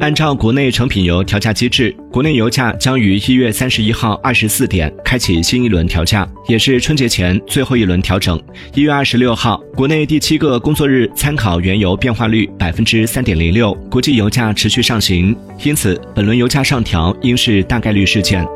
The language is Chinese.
按照国内成品油调价机制国内油价将于一月三十一号二十四点开启新一轮调价也是春节前最后一轮调整。一月二十六号国内第七个工作日参考原油变化率百分之三点零六国际油价持续上行因此本轮油价上调应是大概率事件。